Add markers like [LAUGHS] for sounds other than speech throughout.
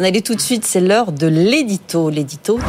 Allez tout de suite, c'est l'heure de l'édito, l'édito de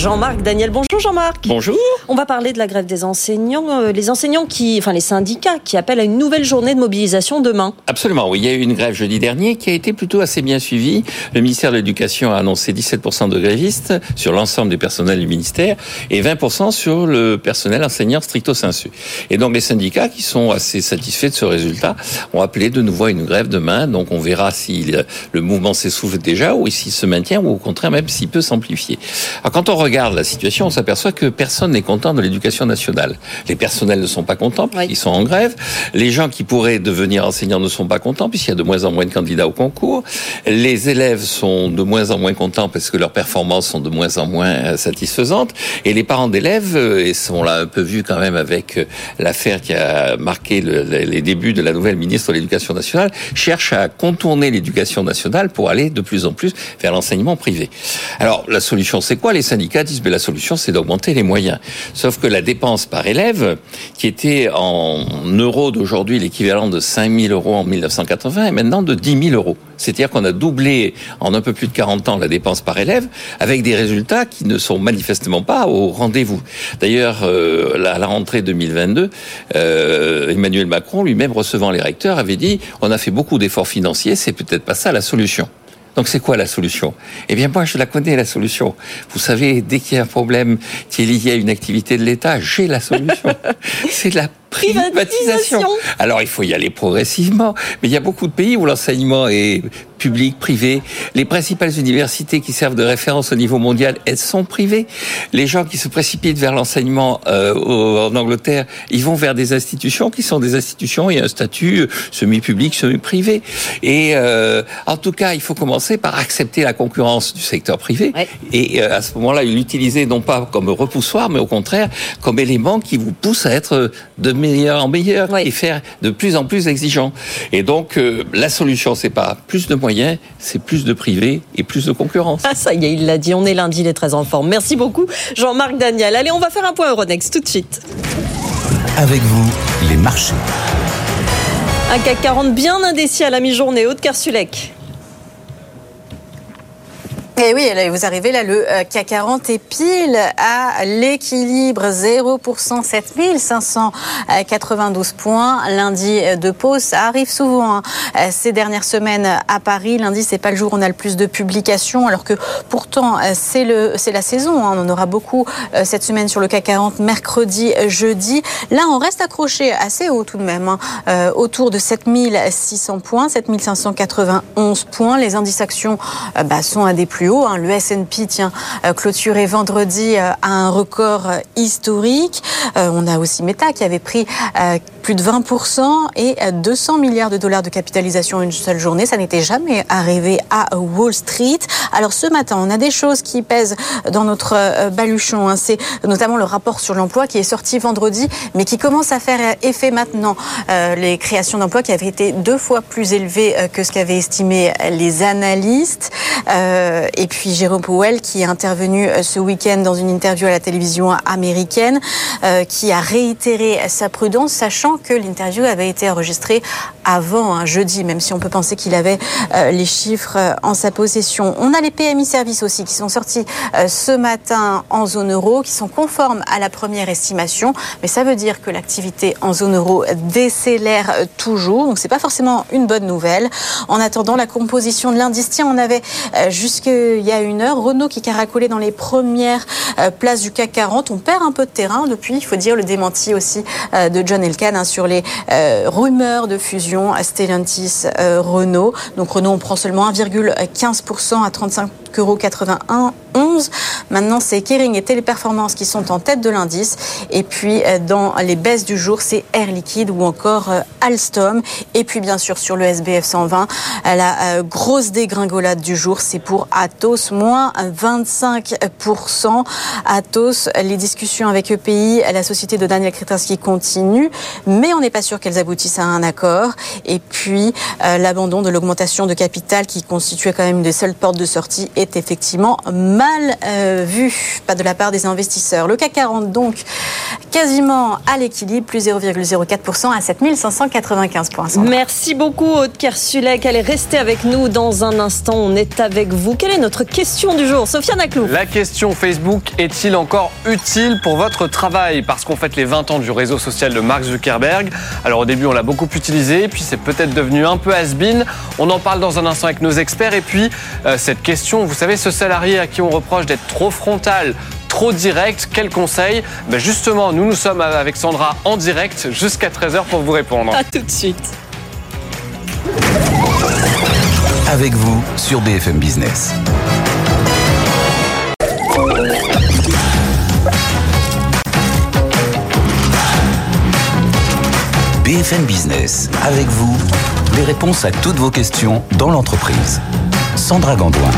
Jean-Marc Daniel. Bonjour Jean-Marc. Bonjour. On va parler de la grève des enseignants, euh, les enseignants qui, enfin les syndicats qui appellent à une nouvelle journée de mobilisation demain. Absolument, oui. Il y a eu une grève jeudi dernier qui a été plutôt assez bien suivie. Le ministère de l'Éducation a annoncé 17% de grévistes sur l'ensemble du personnel du ministère et 20% sur le personnel enseignant stricto sensu. Et donc les syndicats qui sont assez satisfaits de ce résultat ont appelé de nouveau à une grève demain. Donc on verra si le mouvement s'essouffle déjà ou s'il se maintient, ou au contraire même s'il peut s'amplifier. Alors quand on regarde la situation, on s'aperçoit que personne n'est content de l'éducation nationale. Les personnels ne sont pas contents puisqu'ils sont en grève. Les gens qui pourraient devenir enseignants ne sont pas contents puisqu'il y a de moins en moins de candidats au concours. Les élèves sont de moins en moins contents parce que leurs performances sont de moins en moins euh, satisfaisantes. Et les parents d'élèves, euh, et sont là un peu vus quand même avec euh, l'affaire qui a marqué les débuts de la nouvelle ministre de l'Éducation nationale, cherchent à contourner l'éducation nationale pour aller de plus en plus vers l'enseignement privé. Alors, la solution, c'est quoi? Les syndicats disent, mais la solution, c'est d'augmenter les moyens. Sauf que la dépense par élève, qui était en euros d'aujourd'hui l'équivalent de 5 000 euros en 1980, est maintenant de 10 000 euros. C'est-à-dire qu'on a doublé en un peu plus de 40 ans la dépense par élève, avec des résultats qui ne sont manifestement pas au rendez-vous. D'ailleurs, euh, à la rentrée 2022, euh, Emmanuel Macron, lui-même recevant les recteurs, avait dit on a fait beaucoup d'efforts financiers, c'est peut-être pas ça la solution. Donc c'est quoi la solution? Eh bien moi je la connais la solution. Vous savez, dès qu'il y a un problème qui est lié à une activité de l'État, j'ai la solution. [LAUGHS] c'est la privatisation. Alors il faut y aller progressivement, mais il y a beaucoup de pays où l'enseignement est public, privé. Les principales universités qui servent de référence au niveau mondial, elles sont privées. Les gens qui se précipitent vers l'enseignement euh, en Angleterre, ils vont vers des institutions qui sont des institutions et un statut semi-public, semi-privé. Et euh, en tout cas, il faut commencer par accepter la concurrence du secteur privé et euh, à ce moment-là, l'utiliser non pas comme repoussoir, mais au contraire comme élément qui vous pousse à être de meilleur en meilleur et faire de plus en plus exigeant. Et donc, euh, la solution, c'est pas plus de moyens, c'est plus de privé et plus de concurrence. Ah, ça y est, il l'a dit, on est lundi, il est très en forme. Merci beaucoup, Jean-Marc Daniel. Allez, on va faire un point Euronext tout de suite. Avec vous, les marchés. Un CAC 40 bien indécis à la mi-journée. Haute Kersulek. Et eh oui, vous arrivez là, le euh, CAC 40 est pile à l'équilibre, 0%, 7592 points. Lundi de pause, ça arrive souvent hein. euh, ces dernières semaines à Paris. Lundi, c'est pas le jour où on a le plus de publications, alors que pourtant, euh, c'est le, c'est la saison. Hein. On en aura beaucoup cette semaine sur le CAC 40, mercredi, jeudi. Là, on reste accroché assez haut tout de même, hein. autour de 7600 points, 7591 points. Les indices actions bah, sont à des plus Hein. Le S&P tient euh, clôturé vendredi euh, à un record euh, historique. On a aussi Meta qui avait pris plus de 20% et 200 milliards de dollars de capitalisation en une seule journée. Ça n'était jamais arrivé à Wall Street. Alors ce matin, on a des choses qui pèsent dans notre baluchon. Hein. C'est notamment le rapport sur l'emploi qui est sorti vendredi, mais qui commence à faire effet maintenant. Les créations d'emplois qui avaient été deux fois plus élevées que ce qu'avaient estimé les analystes. Et puis Jérôme Powell, qui est intervenu euh, ce week-end dans une interview à la télévision américaine, euh, qui a réitéré sa prudence, sachant que l'interview avait été enregistrée avant un jeudi, même si on peut penser qu'il avait euh, les chiffres en sa possession. On a les PMI services aussi qui sont sortis ce matin en zone euro, qui sont conformes à la première estimation, mais ça veut dire que l'activité en zone euro décélère toujours, donc c'est pas forcément une bonne nouvelle. En attendant la composition de l'indice, on avait jusque il y a une heure. Renault qui caracolait dans les premières euh, places du CAC 40. On perd un peu de terrain depuis, il faut dire, le démenti aussi euh, de John Elkann hein, sur les euh, rumeurs de fusion à Stellantis-Renault. Donc Renault, on prend seulement 1,15% à 35 euros 81 11. Maintenant, c'est Kering et Téléperformance qui sont en tête de l'indice. Et puis, euh, dans les baisses du jour, c'est Air Liquide ou encore euh, Alstom. Et puis, bien sûr, sur le SBF 120, la euh, grosse dégringolade du jour, c'est pour Atos, moins 25%. Atos, les discussions avec EPI, la société de Daniel Kretinsky continuent, mais on n'est pas sûr qu'elles aboutissent à un accord. Et puis, l'abandon de l'augmentation de capital qui constituait quand même des seules portes de sortie est effectivement mal mal euh, vu, pas de la part des investisseurs. Le CAC 40 donc quasiment à l'équilibre, plus 0,04% à 7595 points. Merci beaucoup Aude Kersulek. Elle est restée avec nous dans un instant. On est avec vous. Quelle est notre question du jour Sophia Naclou. La question Facebook est-il encore utile pour votre travail? Parce qu'on fête les 20 ans du réseau social de Mark Zuckerberg. Alors au début on l'a beaucoup utilisé, puis c'est peut-être devenu un peu has-been. On en parle dans un instant avec nos experts. Et puis euh, cette question, vous savez, ce salarié à qui on reproche d'être trop frontal, trop direct, quel conseil? Ben Justement, nous nous sommes avec Sandra en direct jusqu'à 13h pour vous répondre. A tout de suite. Avec vous sur BFM Business. BFM Business, avec vous, les réponses à toutes vos questions dans l'entreprise. Sandra Gandoin.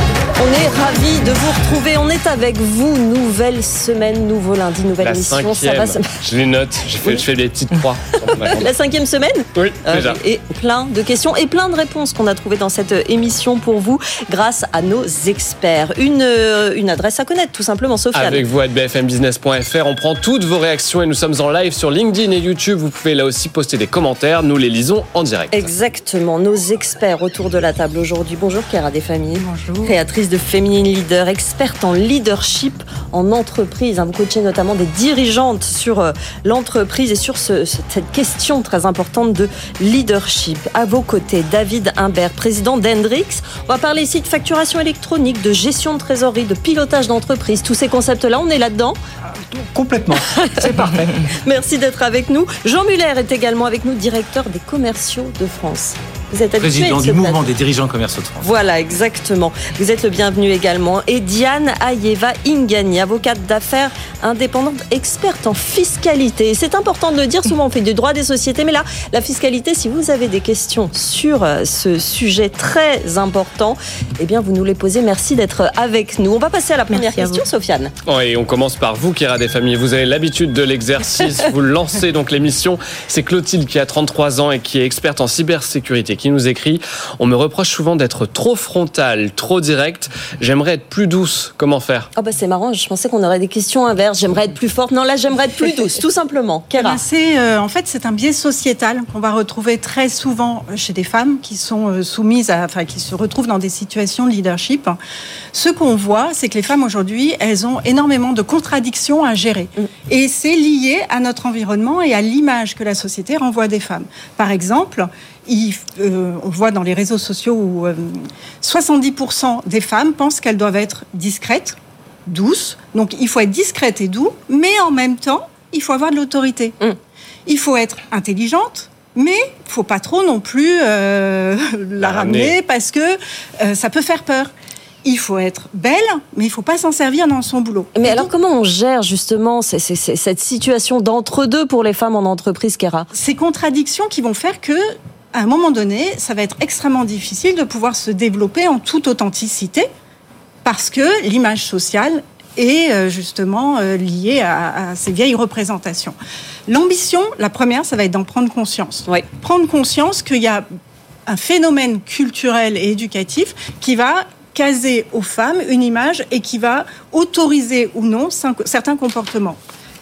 On est ravis de vous retrouver. On est avec vous. Nouvelle semaine, nouveau lundi, nouvelle La émission. cinquième, je les note, je fais, je fais des petites croix. [LAUGHS] La cinquième semaine Oui, Euh, déjà. Et plein de questions et plein de réponses qu'on a trouvées dans cette euh, émission pour vous grâce à nos experts. Une, euh, une adresse à connaître, tout simplement, Sofiane. Avec vous à bfmbusiness.fr, on prend toutes vos réactions et nous sommes en live sur LinkedIn et YouTube. Vous pouvez là aussi poster des commentaires, nous les lisons en direct. Exactement, nos experts autour de la table aujourd'hui. Bonjour Chiara Desfamilles. Bonjour. Créatrice de Féminine Leader, experte en leadership en entreprise. hein. Vous coachez notamment des dirigeantes sur euh, l'entreprise et sur ce- ce- cette question très importante de leadership. À vos côtés, David Imbert, président d'Hendrix. On va parler ici de facturation électronique, de gestion de trésorerie, de pilotage d'entreprise. Tous ces concepts-là, on est là-dedans. Complètement. C'est parfait. [LAUGHS] Merci d'être avec nous. Jean Muller est également avec nous, directeur des commerciaux de France. Vous êtes habitué Président du mouvement plateau. des dirigeants commerciaux de France. Voilà, exactement. Vous êtes le bienvenu également. Et Diane Ayeva Ingani, avocate d'affaires indépendante, experte en fiscalité. C'est important de le dire, souvent on fait du droit des sociétés, mais là, la fiscalité, si vous avez des questions sur euh, ce sujet très important, eh bien, vous nous les posez. Merci d'être avec nous. On va passer à la première Merci question, Sofiane. Oh, et on commence par vous, Kira des familles. Vous avez l'habitude de l'exercice, [LAUGHS] vous lancez donc l'émission. C'est Clotilde qui a 33 ans et qui est experte en cybersécurité qui nous écrit On me reproche souvent d'être trop frontal, trop direct. J'aimerais être plus douce. Comment faire? Oh bah c'est marrant, je pensais qu'on aurait des questions inverses. J'aimerais être plus forte. Non, là, j'aimerais être plus [LAUGHS] douce, tout simplement. Eh ben, Kéra. c'est, euh, en fait, c'est un biais sociétal qu'on va retrouver très souvent chez des femmes qui sont euh, soumises à, enfin, qui se retrouvent dans des situations de leadership. Ce qu'on voit, c'est que les femmes aujourd'hui, elles ont énormément de contradictions à gérer. Et c'est lié à notre environnement et à l'image que la société renvoie des femmes. Par exemple, il- euh, on voit dans les réseaux sociaux où euh, 70% des femmes pensent qu'elles doivent être discrètes, douces. Donc il faut être discrète et doux, mais en même temps, il faut avoir de l'autorité. Mm. Il faut être intelligente, mais il faut pas trop non plus euh, [LAUGHS] la ramener. ramener parce que euh, ça peut faire peur. Il faut être belle, mais il faut pas s'en servir dans son boulot. Mais Et alors, donc, comment on gère justement ces- ces- ces- cette situation d'entre-deux pour les femmes en entreprise, Kéra ces contradictions qui vont faire que, à un moment donné, ça va être extrêmement difficile de pouvoir se développer en toute authenticité parce que l'image sociale est euh, justement euh, liée à, à ces vieilles représentations. L'ambition, la première, ça va être d'en prendre conscience. Oui. Prendre conscience qu'il y a un phénomène culturel et éducatif qui va caser aux femmes une image et qui va autoriser ou non certains comportements.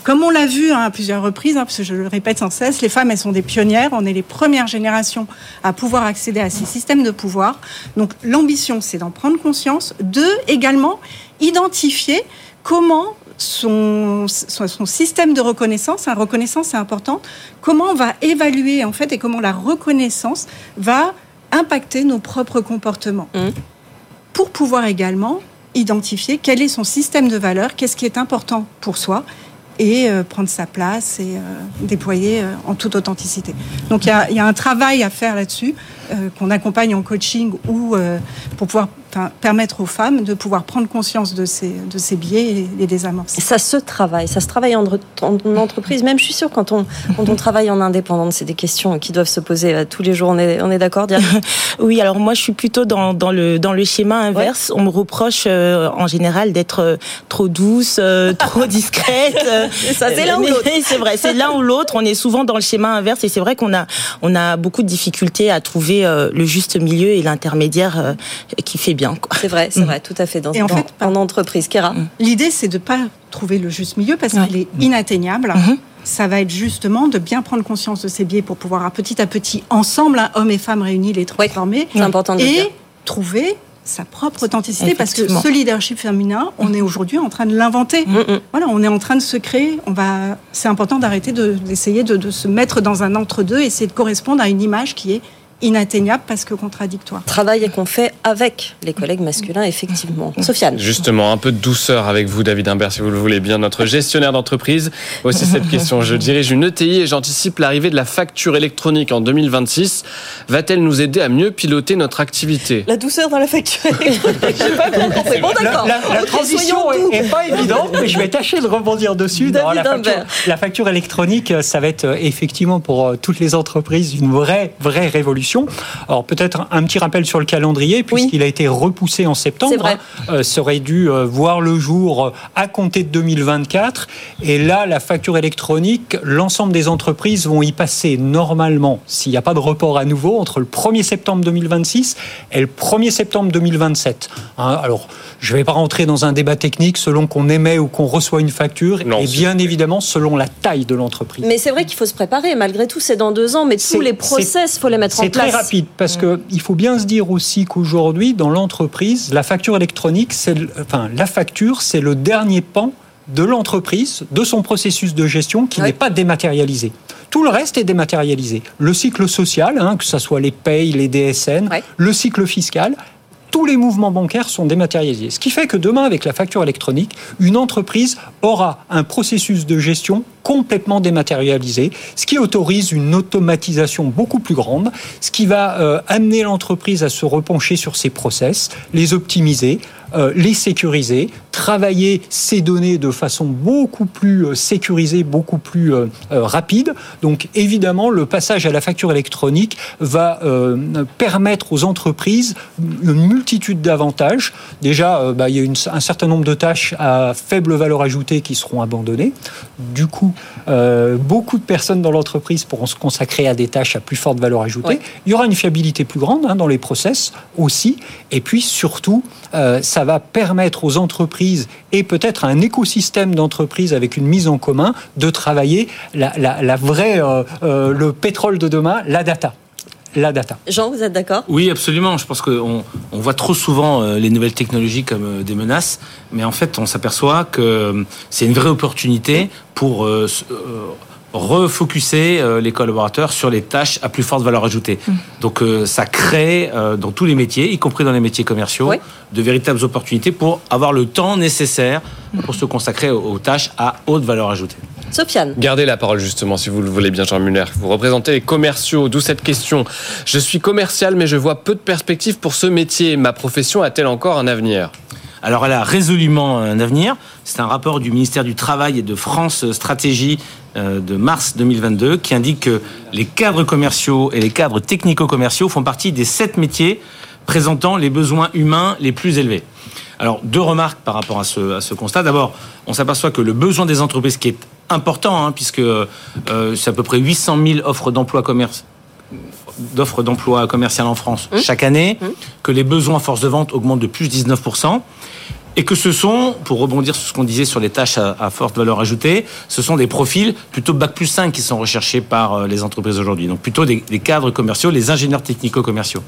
Comme on l'a vu hein, à plusieurs reprises, hein, parce que je le répète sans cesse, les femmes, elles sont des pionnières. On est les premières générations à pouvoir accéder à ces systèmes de pouvoir. Donc l'ambition, c'est d'en prendre conscience. Deux, également, identifier comment son, son, système de reconnaissance, la reconnaissance c'est important, comment on va évaluer en fait et comment la reconnaissance va impacter nos propres comportements. Mhm. Pour pouvoir également identifier quel est son système de valeurs, qu'est-ce qui est important pour soi et euh, prendre sa place et euh, déployer euh, en toute authenticité. Donc il y a, y a un travail à faire là-dessus qu'on accompagne en coaching ou euh, pour pouvoir permettre aux femmes de pouvoir prendre conscience de ces, de ces biais et les désamorcer. Ça se travaille, ça se travaille en, en entreprise. Même, je suis sûre, quand on, quand on travaille en indépendante, c'est des questions qui doivent se poser euh, tous les jours. On est, on est d'accord, Diane? [LAUGHS] Oui, alors moi je suis plutôt dans, dans, le, dans le schéma inverse. On me reproche euh, en général d'être euh, trop douce, euh, trop [LAUGHS] discrète. euh, Ça, c'est l'un ou l'autre. [LAUGHS] C'est vrai, c'est l'un ou l'autre. On est souvent dans le schéma inverse et c'est vrai qu'on a, on a beaucoup de difficultés à trouver trouver le juste milieu et l'intermédiaire qui fait bien. C'est vrai, c'est mm. vrai, tout à fait. Dans, et en fait, en entreprise, Kera. Mm. L'idée, c'est de pas trouver le juste milieu parce qu'il est inatteignable. Mm-hmm. Ça va être justement de bien prendre conscience de ces biais pour pouvoir petit à petit, ensemble, hein, hommes et femmes réunis, les transformer. c'est important de et trouver sa propre authenticité parce que ce leadership féminin, on est aujourd'hui en train de l'inventer. Mm, mm. Voilà, on est en train de se créer. On va, c'est important d'arrêter d'essayer de, de, se mettre dans un entre-deux, essayer de correspondre à une image qui est inatteignable parce que contradictoire. Travail qu'on fait avec les collègues masculins, effectivement. Sofiane. Justement, un peu de douceur avec vous, David Imbert, si vous le voulez bien, notre gestionnaire d'entreprise. Aussi cette [LAUGHS] question. Je dirige une ETI et j'anticipe l'arrivée de la facture électronique en 2026. Va-t-elle nous aider à mieux piloter notre activité? La douceur dans la facture électronique. pas Bon, d'accord. La, transition est, pas évidente, mais je vais tâcher de rebondir dessus. la, facture, la facture électronique, ça va être euh, effectivement pour euh, toutes les entreprises une vraie, vraie révolution. Alors peut-être un petit rappel sur le calendrier, puisqu'il a été repoussé en septembre. Vrai. Hein, euh, ça aurait dû euh, voir le jour euh, à compter de 2024. Et là, la facture électronique, l'ensemble des entreprises vont y passer normalement, s'il n'y a pas de report à nouveau, entre le 1er septembre 2026 et le 1er septembre 2027. Hein, alors, je ne vais pas rentrer dans un débat technique selon qu'on émet ou qu'on reçoit une facture, et bien évidemment selon la taille de l'entreprise. Mais c'est vrai qu'il faut se préparer. Malgré tout, c'est dans deux ans, mais tous les process, faut les mettre en place très rapide parce que il faut bien se dire aussi qu'aujourd'hui, dans l'entreprise, la facture électronique, c'est enfin la facture, c'est le dernier pan de l'entreprise, de son processus de gestion qui n'est pas dématérialisé. Tout le reste est dématérialisé. Le cycle social, hein, que ce soit les payes, les DSN, le cycle fiscal, tous les mouvements bancaires sont dématérialisés. Ce qui fait que demain, avec la facture électronique, une entreprise aura un processus de gestion complètement dématérialisé, ce qui autorise une automatisation beaucoup plus grande, ce qui va euh, amener l'entreprise à se repencher sur ses process, les optimiser, euh, les sécuriser, travailler ces données de façon beaucoup plus euh, sécurisée, beaucoup plus rapide. Donc évidemment, le passage à la facture électronique va permettre aux entreprises une multitude d'avantages. Déjà, bah, il y a un certain nombre de tâches à faible valeur ajoutée qui seront abandonnées. Du coup, euh, beaucoup de personnes dans l'entreprise pourront se consacrer à des tâches à plus forte valeur ajoutée. Il y aura une fiabilité plus grande hein, dans les process aussi. Et puis surtout, euh, ça va permettre aux entreprises et peut-être à un écosystème d'entreprises avec une mise en commun de travailler la, vraie, euh, le pétrole de demain, la data la data. Jean, vous êtes d'accord? Oui, absolument. Je pense qu'on on voit trop souvent euh, les nouvelles technologies comme euh, des menaces, mais en fait, on s'aperçoit que euh, c'est une vraie opportunité pour refocuser les collaborateurs sur les tâches à plus forte valeur ajoutée. Mm. Donc ça crée dans tous les métiers, y compris dans les métiers commerciaux, de véritables opportunités pour avoir le temps nécessaire pour se consacrer aux tâches à haute valeur ajoutée. Sofiane. Gardez la parole justement si vous le voulez bien Jean Muller. Vous représentez les commerciaux, d'où cette question. Je suis commercial mais je vois peu de perspectives pour ce métier. Ma profession a-t-elle encore un avenir? Alors elle a résolument un avenir. C'est un rapport du ministère du Travail et de France Stratégie euh, de mars 2022 qui indique que les cadres commerciaux et les cadres technico-commerciaux font partie des sept métiers présentant les besoins humains les plus élevés. Alors, deux remarques par rapport à ce, à ce constat. D'abord, on s'aperçoit que le besoin des entreprises qui est important, hein, puisque euh, c'est à peu près 800 000 offres d'emploi commerce d'offres d'emploi commercial en France mmh. chaque année, mmh. que les besoins force de vente augmentent de plus 19%, et que ce sont, pour rebondir sur ce qu'on disait sur les tâches à, forte valeur ajoutée, ce sont des profils plutôt bac plus 5 qui sont recherchés par euh, les entreprises aujourd'hui. Donc plutôt des, des, cadres commerciaux, les ingénieurs technico-commerciaux.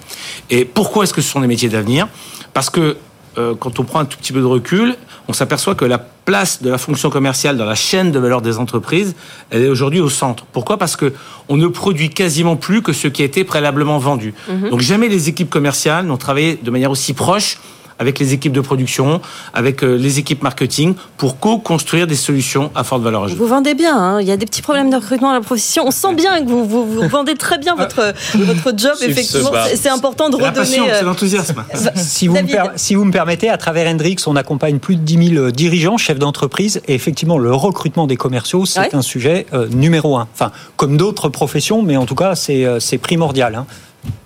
Et pourquoi est-ce que ce sont des métiers d'avenir? Parce que euh, quand on prend un tout petit peu de recul, on s'aperçoit que la place de la fonction commerciale dans la chaîne de valeur des entreprises, elle est aujourd'hui au centre. Pourquoi? Parce que on ne produit quasiment plus que ce qui a été préalablement vendu. Mhm. Donc jamais les équipes commerciales n'ont travaillé de manière aussi proche avec les équipes de production, avec euh, les équipes marketing, pour co-construire des solutions à forte valeur ajoutée. Vous vendez bien, hein. il y a des petits problèmes de recrutement à la profession. On sent bien que vous, vous, vendez très bien votre, votre job, effectivement. C'est important de redonner... C'est euh, l'enthousiasme. [LAUGHS] si, vous me si vous me permettez, à travers Hendrix, on accompagne plus de 10 000 euh, dirigeants, chefs d'entreprise, et effectivement, le recrutement des commerciaux, c'est un sujet numéro un. Enfin, comme d'autres professions, mais en tout cas, c'est primordial. Hein.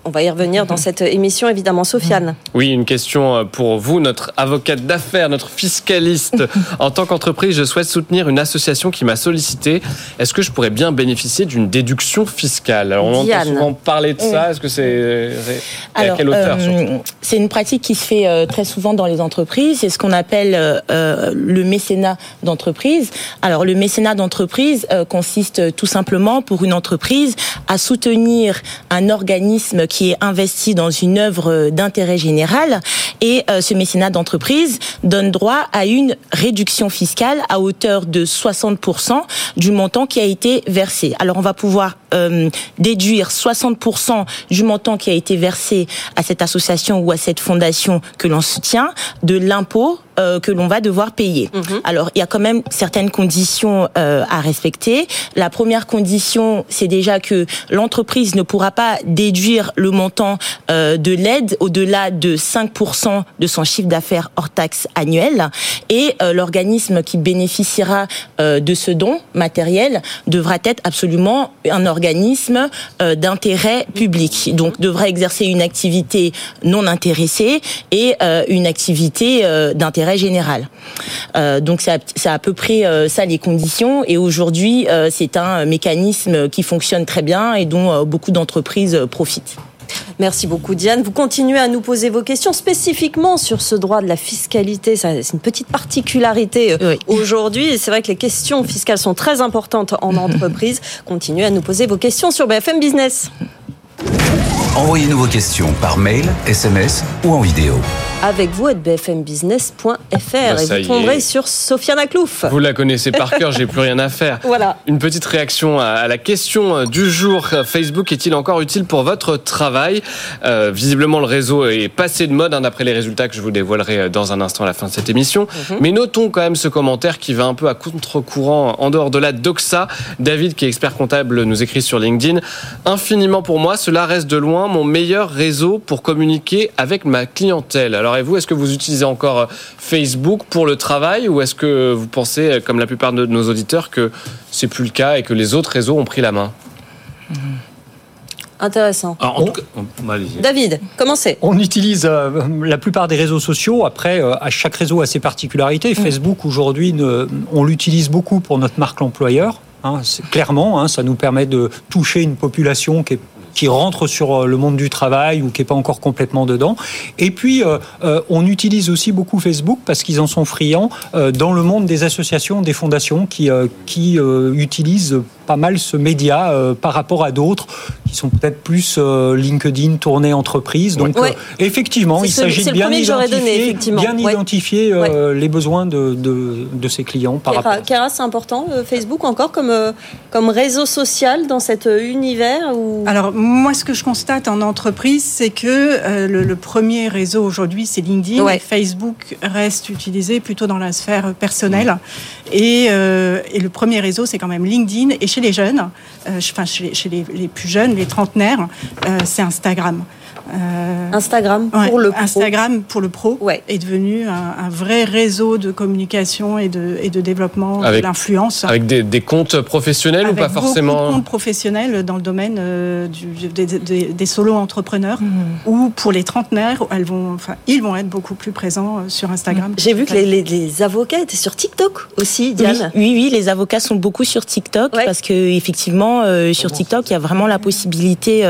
On va y revenir dans cette émission, évidemment. Sofiane. Oui, une question euh, pour vous, notre avocate d'affaires, notre fiscaliste. [LAUGHS] en tant qu'entreprise, je souhaite soutenir une association qui m'a sollicité. Est-ce que je pourrais bien bénéficier d'une déduction fiscale? Alors, on entend souvent parler de ça. Est-ce que c'est à quelle hauteur euh, C'est une pratique qui se fait euh, très souvent dans les entreprises. C'est ce qu'on appelle le mécénat d'entreprise. Alors, le mécénat d'entreprise consiste tout simplement pour une entreprise à soutenir un organisme qui est investi dans une œuvre d'intérêt général et euh, ce mécénat d'entreprise donne droit à une réduction fiscale à hauteur de 60% du montant qui a été versé. Alors on va pouvoir euh, déduire 60% du montant qui a été versé à cette association ou à cette fondation que l'on soutient de l'impôt euh, que l'on va devoir payer. Mhm. Alors, il y a quand même certaines conditions euh, à respecter. La première condition, c'est déjà que l'entreprise ne pourra pas déduire le montant euh, de l'aide au-delà de 5% de son chiffre d'affaires hors taxe annuel. Et l'organisme qui bénéficiera de ce don matériel devra être absolument un organisme d'intérêt public. Donc, devra exercer une activité non intéressée et une activité d'intérêt général. Euh, donc c'est à, peu près euh, ça les conditions. Et aujourd'hui, euh, c'est un mécanisme qui fonctionne très bien et dont beaucoup d'entreprises profitent. Merci beaucoup Diane. Vous continuez à nous poser vos questions spécifiquement sur ce droit de la fiscalité. C'est une petite particularité aujourd'hui. C'est vrai que les questions fiscales sont très importantes en [LAUGHS] entreprise. Continuez à nous poser vos questions sur BFM Business. Envoyez-nous vos questions par mail, SMS ou en vidéo avec vous à bfmbusiness.fr et vous tomberez sur Sofiane Aklouf. Vous la connaissez par cœur, j'ai plus rien à faire. [LAUGHS] Voilà. Une petite réaction à la question du jour. Facebook est-il encore utile pour votre travail? Euh, Visiblement, le réseau est passé de mode hein, d'après les résultats que je vous dévoilerai euh, dans un instant à la fin de cette émission. Mhm. Mais notons quand même ce commentaire qui va un peu à contre-courant en dehors de la doxa. David, qui est expert comptable, nous écrit sur LinkedIn. Infiniment pour moi, cela reste de loin mon meilleur réseau pour communiquer avec ma clientèle. Alors et vous, est-ce que vous utilisez encore euh, Facebook pour le travail ou est-ce que vous pensez, euh, comme la plupart de nos auditeurs, que c'est plus le cas et que les autres réseaux ont pris la main? Mmh. Intéressant. David, commencez. On utilise euh, la plupart des réseaux sociaux. Après, à chaque réseau a ses particularités. Mmh. Facebook, aujourd'hui, on l'utilise beaucoup pour notre marque l'employeur. Hein, clairement, hein, ça nous permet de toucher une population qui est qui rentre sur euh, le monde du travail ou qui n'est pas encore complètement dedans. Et puis, euh, euh, on utilise aussi beaucoup Facebook parce qu'ils en sont friands dans le monde des associations, des fondations qui, qui utilisent pas mal ce média par rapport à d'autres qui sont peut-être plus LinkedIn tourné entreprise. Donc, effectivement, il s'agit de bien identifier, bien identifier les besoins de, de, de, ses clients par Kéra, rapport. C'est important, Facebook encore comme, comme réseau social dans cet univers ou... Alors, moi, ce que je constate en entreprise, c'est que euh, le, premier réseau aujourd'hui, c'est LinkedIn. Facebook reste utilisé plutôt dans la sphère personnelle. Et, euh, et le premier réseau, c'est quand même LinkedIn. Et chez les jeunes, euh, enfin chez, les, les, plus jeunes, les trentenaires, c'est Instagram. Euh, Instagram pour le pro. Instagram pour le pro est devenu un, vrai réseau de communication et de, et de développement de l'influence. Avec des, comptes professionnels ou pas forcément Des comptes professionnels dans le domaine euh, du, des, solo-entrepreneurs mhm. ou pour les trentenaires, elles vont, enfin, ils vont être beaucoup plus présents euh, sur Instagram. J'ai vu que les, avocats étaient sur TikTok aussi, Diane. Oui, oui, les avocats sont beaucoup sur TikTok parce que effectivement, sur TikTok, il y a vraiment la possibilité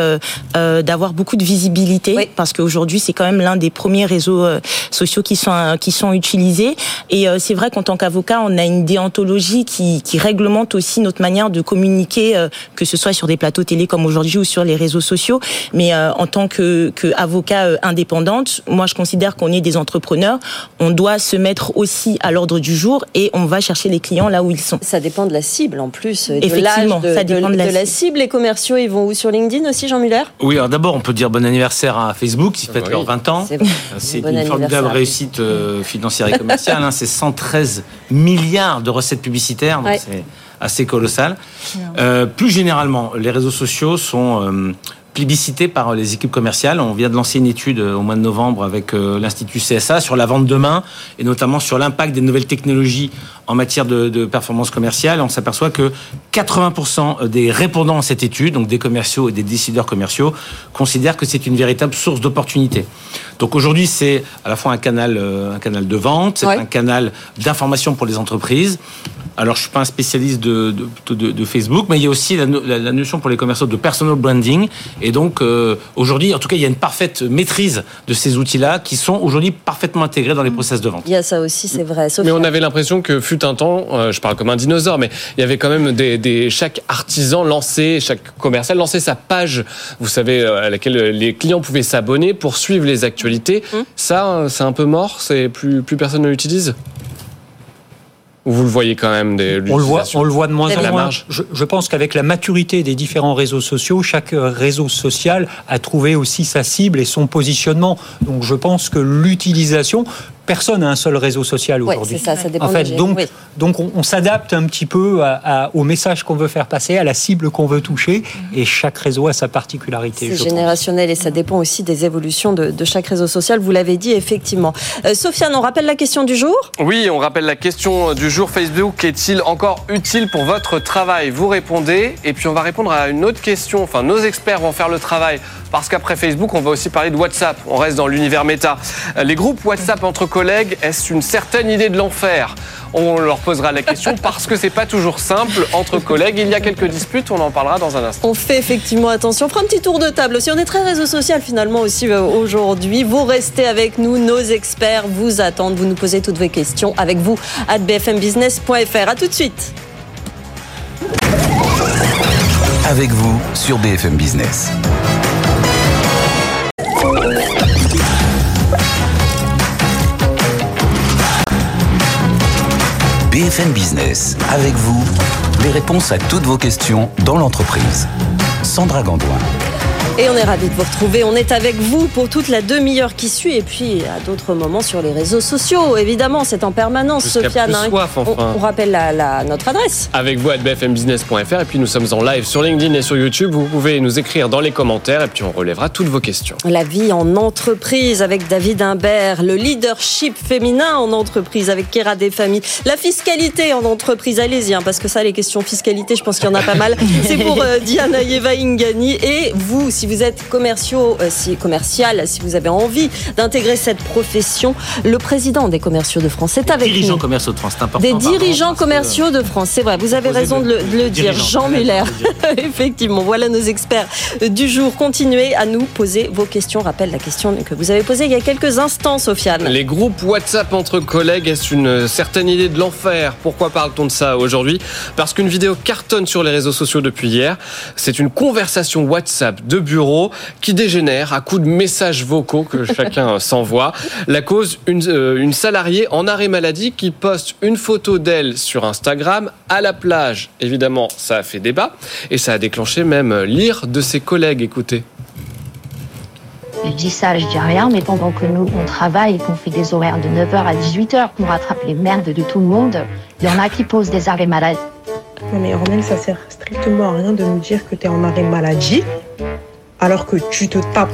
d'avoir beaucoup de visibilité parce qu'aujourd'hui c'est quand même l'un des premiers réseaux euh, sociaux qui sont euh, qui sont utilisés. Et euh, c'est vrai qu'en tant qu'avocat, on a une déontologie qui, qui réglemente aussi notre manière de communiquer, que ce soit sur des plateaux télé comme aujourd'hui ou sur les réseaux sociaux. Mais en tant que, que avocat indépendante, moi je considère qu'on est des entrepreneurs. On doit se mettre aussi à l'ordre du jour et on va chercher les clients là où ils sont. Ça dépend de la cible en plus. Effectivement, ça dépend de, la, la, cible. Les commerciaux, ils vont où? Sur LinkedIn aussi, Jean Muller? Oui, alors d'abord on peut dire bon anniversaire à Facebook, qui fête leurs 20 ans. C'est une formidable réussite euh, financière et commerciale. Hein. C'est 113 milliards de recettes publicitaires, donc c'est assez colossal. Euh, plus généralement, les réseaux sociaux sont euh, plébiscité par les équipes commerciales. On vient de lancer une étude au mois de novembre avec l'Institut CSA sur la vente demain et notamment sur l'impact des nouvelles technologies en matière de, de performance commerciale. On s'aperçoit que 80% des répondants à cette étude, donc des commerciaux et des décideurs commerciaux, considèrent que c'est une véritable source d'opportunité. Donc aujourd'hui, c'est à la fois un canal, euh, un canal de vente, c'est un canal d'information pour les entreprises. Alors, je suis pas un spécialiste de, de, de, Facebook, mais il y a aussi la, la, notion pour les commerciaux de personal branding. Et donc, euh, aujourd'hui, en tout cas, il y a une parfaite maîtrise de ces outils-là qui sont aujourd'hui parfaitement intégrés dans les process de vente. Il y a ça aussi, c'est vrai. Mais on avait l'impression que fut un temps, euh, je parle comme un dinosaure, mais il y avait quand même des, des chaque artisan lancé, chaque commercial lançait sa page, vous savez, à laquelle les clients pouvaient s'abonner pour suivre les actualités. Hum. Ça, c'est un peu mort, c'est plus, plus personne ne l'utilise? Vous le voyez quand même des on le voit, on le voit de moins en moins. Je, je, pense qu'avec la maturité des différents réseaux sociaux, chaque réseau social a trouvé aussi sa cible et son positionnement. Donc je pense que l'utilisation personne n'a un seul réseau social aujourd'hui. c'est ça, ça dépend en fait, donc, donc on, s'adapte un petit peu au message qu'on veut faire passer, à la cible qu'on veut toucher, et chaque réseau a sa particularité. C'est générationnel et ça dépend aussi des évolutions de, chaque réseau social. Vous l'avez dit effectivement. Euh, Sofiane, on rappelle la question du jour? Oui, on rappelle la question du jour. Facebook est-il encore utile pour votre travail? Vous répondez, et puis on va répondre à une autre question. Enfin, nos experts vont faire le travail parce qu'après Facebook, on va aussi parler de WhatsApp. On reste dans l'univers méta. Les groupes WhatsApp entre collègues, est-ce une certaine idée de l'enfer? On leur posera la question [LAUGHS] parce que c'est pas toujours simple entre collègues. Il y a quelques disputes, on en parlera dans un instant. On fait effectivement attention. On fera un petit tour de table aussi. On est très réseau social finalement aussi euh, aujourd'hui. Vous restez avec nous, nos experts vous attendent. Vous nous posez toutes vos questions avec vous à bfmbusiness.fr. À tout de suite. Avec vous sur BFM Business. BFM Business, avec vous, les réponses à toutes vos questions dans l'entreprise. Sandra Gandoin. Et on est ravis de vous retrouver. On est avec vous pour toute la demi-heure qui suit et puis à d'autres moments sur les réseaux sociaux. Évidemment, c'est en permanence, Sofiane. Hein. on, rappelle la, notre adresse. Avec vous à bfmbusiness.fr et puis nous sommes en live sur LinkedIn et sur YouTube. Vous pouvez nous écrire dans les commentaires et puis on relèvera toutes vos questions. La vie en entreprise avec David Imbert, le leadership féminin en entreprise avec Kera Desfamilles, la fiscalité en entreprise. Allez-y, hein, parce que ça, les questions fiscalité, je pense qu'il y en a pas mal. [LAUGHS] C'est pour euh, Diana Yeva Ingani et vous, si vous êtes commerciaux, euh, si, commercial, si vous avez envie d'intégrer cette profession, le président des commerciaux de France est avec nous. Dirigeants commerciaux de France, c'est important. Des dirigeants commerciaux de France, c'est vrai, vous avez raison de le, dire. Jean Muller, [LAUGHS] effectivement, voilà nos experts du jour. Continuez à nous poser vos questions. Rappelle la question que vous avez posée il y a quelques instants, Sofiane. Les groupes WhatsApp entre collègues, est-ce une certaine idée de l'enfer? Pourquoi parle-t-on de ça aujourd'hui? Parce qu'une vidéo cartonne sur les réseaux sociaux depuis hier. C'est une conversation WhatsApp de bureau qui dégénère à coups de messages vocaux que [LAUGHS] chacun s'envoie. La cause, une, euh, une salariée en arrêt maladie qui poste une photo d'elle sur Instagram à la plage. Évidemment, ça a fait débat et ça a déclenché même l'ire de ses collègues. Écoutez. Je dis ça, je dis rien, mais pendant que nous, on travaille et qu'on fait des horaires de 9h à 18h, qu'on rattrape les merdes de tout le monde, il y en a qui posent des arrêts maladie. Non mais Romain, ça sert strictement à rien de nous dire que tu es en arrêt maladie alors que tu te tapes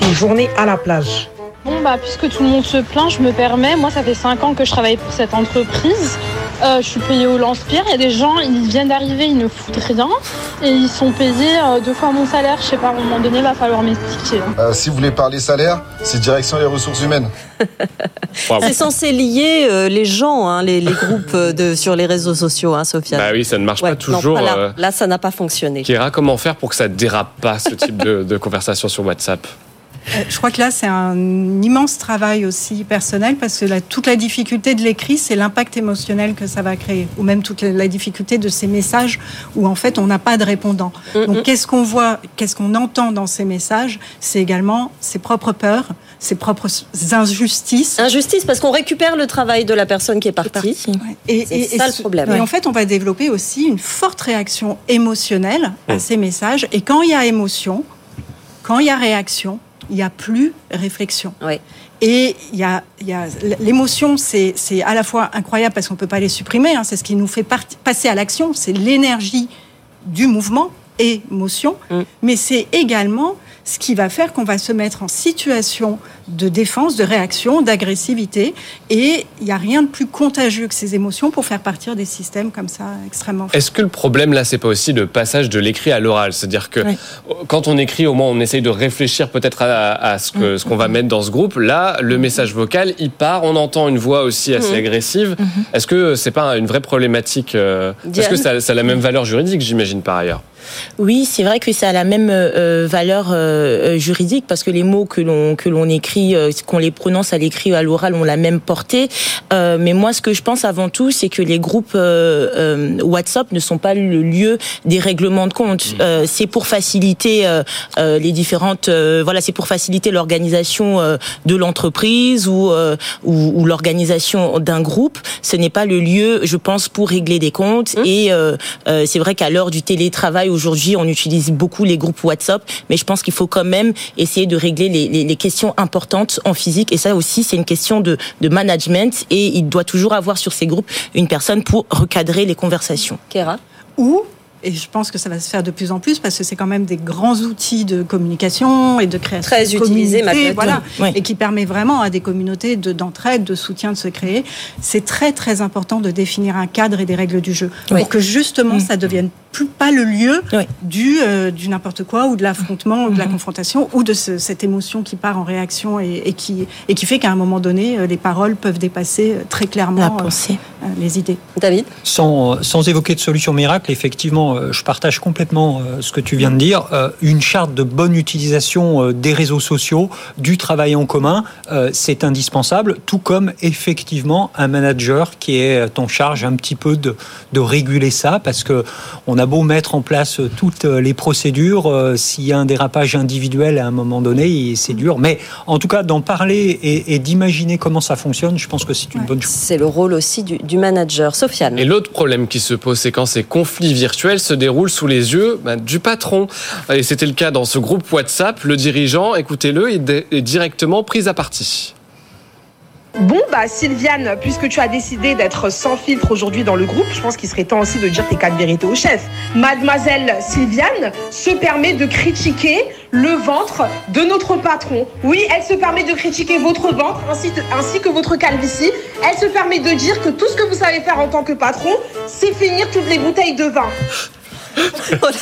une journée à la plage. Bon, bah, puisque tout le monde se plaint, je me permets. Moi, ça fait 5 ans que je travaille pour cette entreprise. Euh, je suis payée au lance-pierre. Il y a des gens, ils viennent d'arriver, ils ne foutent rien. Et ils sont payés euh, deux fois mon salaire. Je sais pas, à un moment donné, il va falloir m'expliquer. Euh, si vous voulez parler salaire, c'est direction les ressources humaines. [LAUGHS] c'est censé lier les gens, hein, les, groupes de, sur les réseaux sociaux, hein, Sophia. Bah oui, ça ne marche pas toujours. là, ça n'a pas fonctionné. Kira, comment faire pour que ça dérape pas ce type de, de conversation sur WhatsApp? Je crois que là, c'est un immense travail aussi personnel parce que toute la difficulté de l'écrit, c'est l'impact émotionnel que ça va créer, ou même toute la, difficulté de ces messages où en fait on n'a pas de répondant. Mm, Donc, qu'est-ce qu'on voit, qu'est-ce qu'on entend dans ces messages? C'est également ses propres peurs, ses propres injustices. Injustice parce qu'on récupère le travail de la personne qui est partie. Et c'est ça le problème. Et en fait, on va développer aussi une forte réaction émotionnelle à ces messages. Et quand il y a émotion, quand il y a réaction, il n'y a plus réflexion. Et il y a, l'émotion, c'est à la fois incroyable parce qu'on ne peut pas les supprimer, hein, c'est ce qui nous fait passer à l'action, c'est l'énergie du mouvement. émotion, Mm. mais c'est également ce qui va faire qu'on va se mettre en situation de défense, de réaction, d'agressivité. Et il n'y a rien de plus contagieux que ces émotions pour faire partir des systèmes comme ça extrêmement. Est-ce que le problème là, c'est pas aussi le passage de l'écrit à l'oral? C'est-à-dire que Oui. quand on écrit, au moins, on essaye de réfléchir peut-être à, à ce qu'on va mettre dans ce groupe. Là, le message vocal, il part. On entend une voix aussi assez Mhm. agressive. Est-ce que c'est pas une vraie problématique euh, Parce Diane que ça, ça a la même valeur juridique, j'imagine par ailleurs? Oui, c'est vrai que ça a la même euh, valeur euh, juridique parce que les mots que l'on que l'on écrit, euh, qu'on les prononce à l'écrit ou à l'oral, ont la même portée. Euh, mais moi, ce que je pense avant tout, c'est que les groupes euh, euh, WhatsApp ne sont pas le lieu des règlements de compte. Euh, c'est pour faciliter euh, euh, les différentes, euh, voilà, c'est pour faciliter l'organisation euh, de l'entreprise ou euh, ou, ou l'organisation d'un groupe. Ce n'est pas le lieu, je pense, pour régler des comptes. Et euh, euh, c'est vrai qu'à l'heure du télétravail aujourd'hui, on utilise beaucoup les groupes WhatsApp, mais je pense qu'il faut quand même essayer de régler les, les, les questions importantes en physique. Et ça aussi, c'est une question de, de management. Et il doit toujours avoir sur ces groupes une personne pour recadrer les conversations. Kéra Ou et je pense que ça va se faire de plus en plus parce que c'est quand même des grands outils de communication et de création. Très de malgré tout. voilà, Oui. et qui permet vraiment à des communautés de- d'entraide, de, soutien de se créer. C'est très très important de définir un cadre et des règles du jeu Oui. pour que justement Mm. ça devienne plus pas le lieu du euh, du n'importe quoi ou de l'affrontement ou de la Mm-hmm. confrontation ou de ce- cette émotion qui part en réaction et, et qui et qui fait qu'à un moment donné euh, les paroles peuvent dépasser euh, très clairement La pensée. euh, euh, les idées. David? Sans, sans évoquer de solution miracle, effectivement, je partage complètement ce que tu viens de dire. Une charte de bonne utilisation des réseaux sociaux, du travail en commun, c'est indispensable, tout comme effectivement un manager qui est en charge un petit peu de, de réguler ça, parce que on a beau mettre en place toutes les procédures, euh, s'il y a un dérapage individuel à un moment donné, c'est dur. Mais en tout cas, d'en parler et, et d'imaginer comment ça fonctionne, je pense que c'est une bonne chose. C'est le rôle aussi du, du manager. Sofiane Et l'autre problème qui se pose, c'est quand ces conflits virtuels se déroulent sous les yeux ben, du patron. Et c'était le cas dans ce groupe WhatsApp. Le dirigeant, écoutez-le, est directement pris à partie. Bon, bah Sylviane, puisque tu as décidé d'être sans filtre aujourd'hui dans le groupe, je pense qu'il serait temps aussi de dire tes quatre vérités au chef. Mademoiselle Sylviane se permet de critiquer le ventre de notre patron. Oui, elle se permet de critiquer votre ventre ainsi, que votre calvitie. Elle se permet de dire que tout ce que vous savez faire en tant que patron, c'est finir toutes les bouteilles de vin. [LAUGHS] Voilà.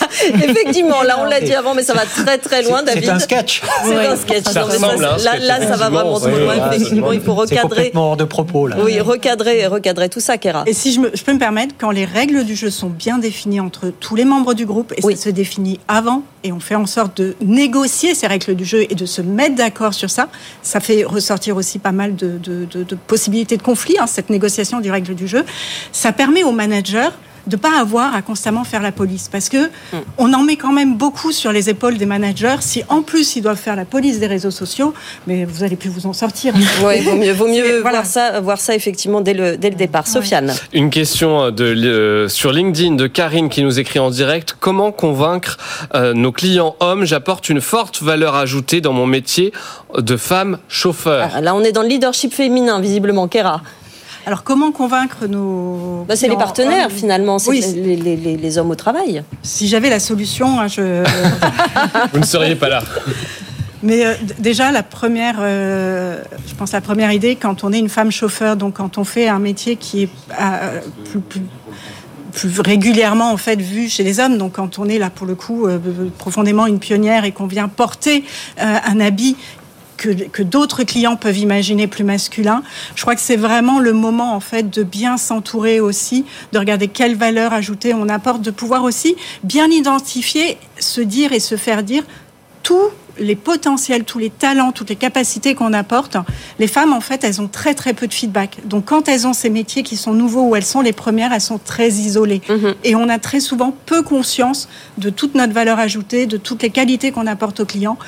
Effectivement, là on l'a dit avant, mais ça va très très loin, C'est- c'est David. un sketch. C'est Ouais. un sketch. Ça Non, mais ressemble à un là, sketch, là, ça va vraiment trop loin. Ouais, Effectivement, il faut C'est recadrer. complètement hors de propos, là. Oui, recadrer, recadrer tout ça, Kéra. Et si je, me- je peux me permettre, quand les règles du jeu sont bien définies entre tous les membres du groupe, et ça se définit avant, et on fait en sorte de négocier ces règles du jeu et de se mettre d'accord sur ça, ça fait ressortir aussi pas mal de, de- de- de possibilités de conflit, hein, cette négociation des règles du jeu. Ça permet aux managers de pas avoir à constamment faire la police parce que on en met quand même beaucoup sur les épaules des managers si en plus ils doivent faire la police des réseaux sociaux mais vous allez plus vous en sortir [LAUGHS] Oui, vaut mieux, vaut mieux C'est- voir, ça, voir ça effectivement dès le, dès le départ. Sofiane. Une question de, euh, sur LinkedIn de Karine qui nous écrit en direct. Comment convaincre euh, nos clients hommes? J'apporte une forte valeur ajoutée dans mon métier de femme chauffeur. Ah, Là, on est dans le leadership féminin, visiblement, Kéra. Alors, comment convaincre nos. Bah, c'est les partenaires, hommes finalement, c'est Oui. les, les- les- les hommes au travail. Si j'avais la solution, hein, je. [LAUGHS] Vous ne seriez pas là. Mais euh, déjà, la première, euh, je pense la première idée, quand on est une femme chauffeur, donc quand on fait un métier qui est euh, plus, plus- plus régulièrement en fait vu chez les hommes, donc quand on est là pour le coup euh, profondément une pionnière et qu'on vient porter euh, un habit que, que d'autres clients peuvent imaginer plus masculin. Je crois que c'est vraiment le moment en fait de bien s'entourer aussi, de regarder quelle valeur ajoutée on apporte, de pouvoir aussi bien identifier, se dire et se faire dire tous les potentiels, tous les talents, toutes les capacités qu'on apporte, les femmes, en fait, elles ont très, très peu de feedback. Donc, quand elles ont ces métiers qui sont nouveaux, où elles sont les premières, elles sont très isolées. Et on a très souvent peu conscience de toute notre valeur ajoutée, de toutes les qualités qu'on apporte aux clients.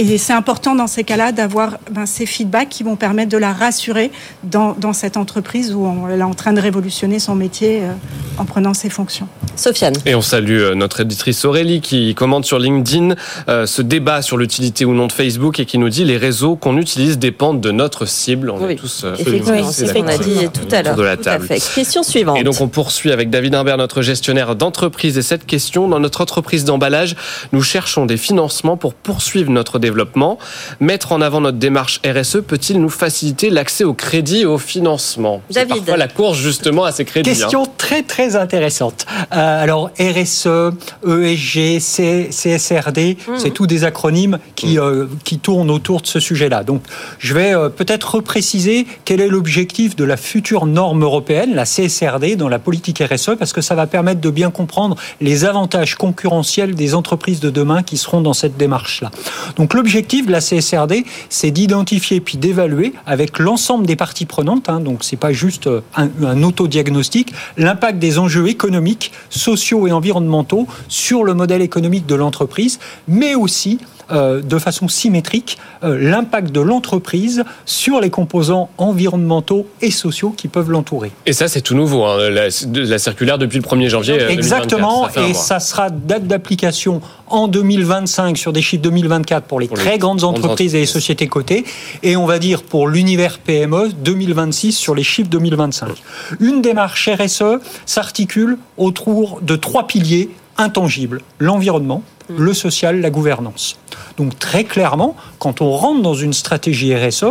Et c'est important dans ces cas-là d'avoir ben, ces feedbacks qui vont permettre de la rassurer dans, dans cette entreprise où on- elle est en train de révolutionner son métier euh, en prenant ses fonctions. Sofiane. Et on salue euh, notre éditrice Aurélie qui commente sur LinkedIn euh, ce débat sur l'utilité ou non de Facebook et qui nous dit les réseaux qu'on utilise dépendent de notre cible. On Oui, est tous euh, Effectivement, c'est ce qu'on a dit tout à l'heure. de la Tout à table. fait. Question suivante. Et donc on poursuit avec David Imbert, notre gestionnaire d'entreprise. Et cette question, dans notre entreprise d'emballage, nous cherchons des financements pour poursuivre notre développement. Mettre en avant notre démarche RSE peut-il nous faciliter l'accès au crédit et au financement? C'est parfois la course justement à ces crédits. Question hein. très très intéressante. Euh, alors RSE, ESG, C- CSRD, c'est tous des acronymes qui, euh, qui tournent autour de ce sujet-là. Donc je vais euh, peut-être repréciser quel est l'objectif de la future norme européenne, la CSRD, dans la politique RSE, parce que ça va permettre de bien comprendre les avantages concurrentiels des entreprises de demain qui seront dans cette démarche-là. Donc l'objectif de la CSRD, c'est d'identifier puis d'évaluer avec l'ensemble des parties prenantes, hein, donc c'est pas juste euh, un, un autodiagnostic, l'impact des enjeux économiques, sociaux et environnementaux sur le modèle économique de l'entreprise, mais aussi euh, de façon symétrique euh, l'impact de l'entreprise sur les composants environnementaux et sociaux qui peuvent l'entourer. Et ça, c'est tout nouveau, hein, la, la circulaire depuis le 1er janvier. euh, 2024. Exactement, Ça et ça sera date d'application en 2025 sur des chiffres 2024 pour les Pour les très grandes grandes entreprises et les entreprises. sociétés cotées, et on va dire pour l'univers PME 2026 sur les chiffres 2025. Une démarche RSE s'articule autour de trois piliers intangibles l'environnement, le social, la gouvernance. Donc très clairement, quand on rentre dans une stratégie RSE,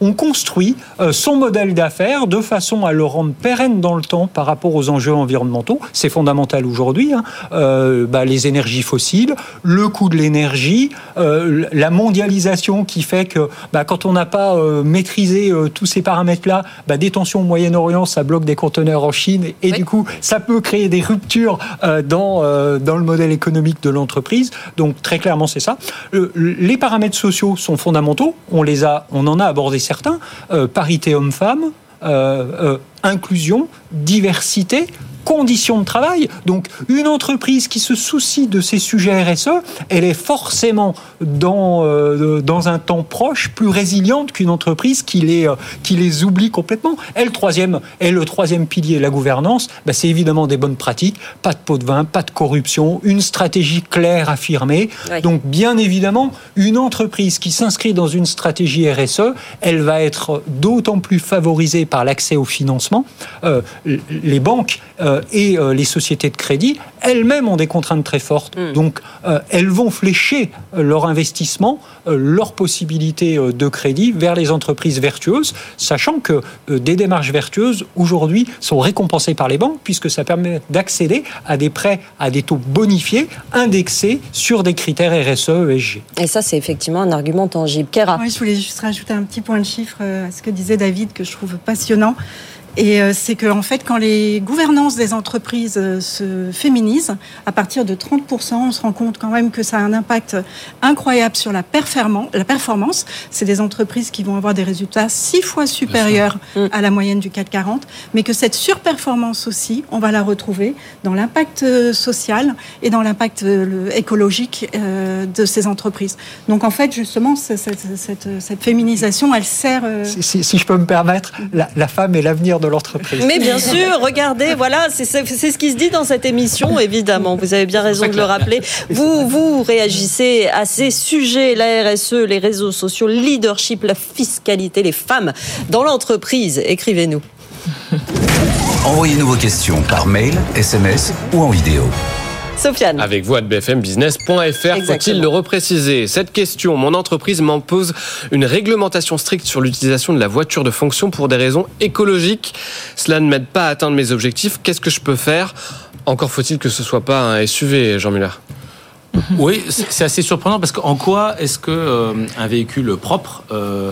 on construit euh, son modèle d'affaires de façon à le rendre pérenne dans le temps par rapport aux enjeux environnementaux. C'est fondamental aujourd'hui. hein. Euh, bah, les énergies fossiles, le coût de l'énergie, euh, la mondialisation qui fait que bah, quand on n'a pas euh, maîtrisé tous ces paramètres-là, bah, des tensions au Moyen-Orient, ça bloque des conteneurs en Chine et du coup, ça peut créer des ruptures dans, dans le modèle économique de l'entreprise. Donc très clairement, c'est ça. Le- les paramètres sociaux sont fondamentaux. On les a, on en a abordé certains. Euh, parité homme-femme, euh, euh, inclusion, diversité, conditions de travail. Donc, une entreprise qui se soucie de ces sujets RSE, elle est forcément dans, euh, dans un temps proche plus résiliente qu'une entreprise qui les, euh, qui les oublie complètement. Et le troisième, et le troisième pilier, la gouvernance, bah, c'est évidemment des bonnes pratiques, pas de pot de vin, pas de corruption, une stratégie claire, affirmée. Oui. Donc, bien évidemment, une entreprise qui s'inscrit dans une stratégie RSE, elle va être d'autant plus favorisée par l'accès au financement. Euh, les banques et euh, les sociétés de crédit, elles-mêmes ont des contraintes très fortes. Donc, euh, elles vont flécher euh, leur investissement, euh, leurs possibilités euh, de crédit vers les entreprises vertueuses, sachant que euh, des démarches vertueuses, aujourd'hui, sont récompensées par les banques, puisque ça permet d'accéder à des prêts à des taux bonifiés, indexés sur des critères RSE, ESG. Et ça, c'est effectivement un argument tangible. Kera. Oui, je voulais juste rajouter un petit point de chiffre euh, à ce que disait David, que je trouve passionnant. Et euh, c'est que en fait, quand les gouvernances des entreprises euh, se féminisent, à partir de 30%, on se rend compte quand même que ça a un impact incroyable sur la, performan- la performance. C'est des entreprises qui vont avoir des résultats six fois supérieurs à la moyenne du CAC 40, mais que cette surperformance aussi, on va la retrouver dans l'impact euh, social et dans l'impact écologique de ces entreprises. Donc en fait, justement, cette, cette- cette féminisation, elle sert... Si, si- si je peux me permettre, la, la femme est l'avenir de l'entreprise. Mais bien sûr, regardez, voilà, c'est ce qui se dit dans cette émission, évidemment. Vous avez bien raison de le rappeler. Vous, vous réagissez à ces sujets, la RSE, les réseaux sociaux, le leadership, la fiscalité, les femmes dans l'entreprise. Écrivez-nous. Envoyez-nous vos questions par mail, SMS ou en vidéo. Sofiane. Avec vous à bfmbusiness.fr, faut-il le repréciser? Cette question, mon entreprise m'impose une réglementation stricte sur l'utilisation de la voiture de fonction pour des raisons écologiques. Cela ne m'aide pas à atteindre mes objectifs. Qu'est-ce que je peux faire? Encore faut-il que ce soit pas un SUV, Jean Muller. Oui, c'est c'est assez surprenant parce qu'en quoi est-ce que euh, un véhicule propre euh,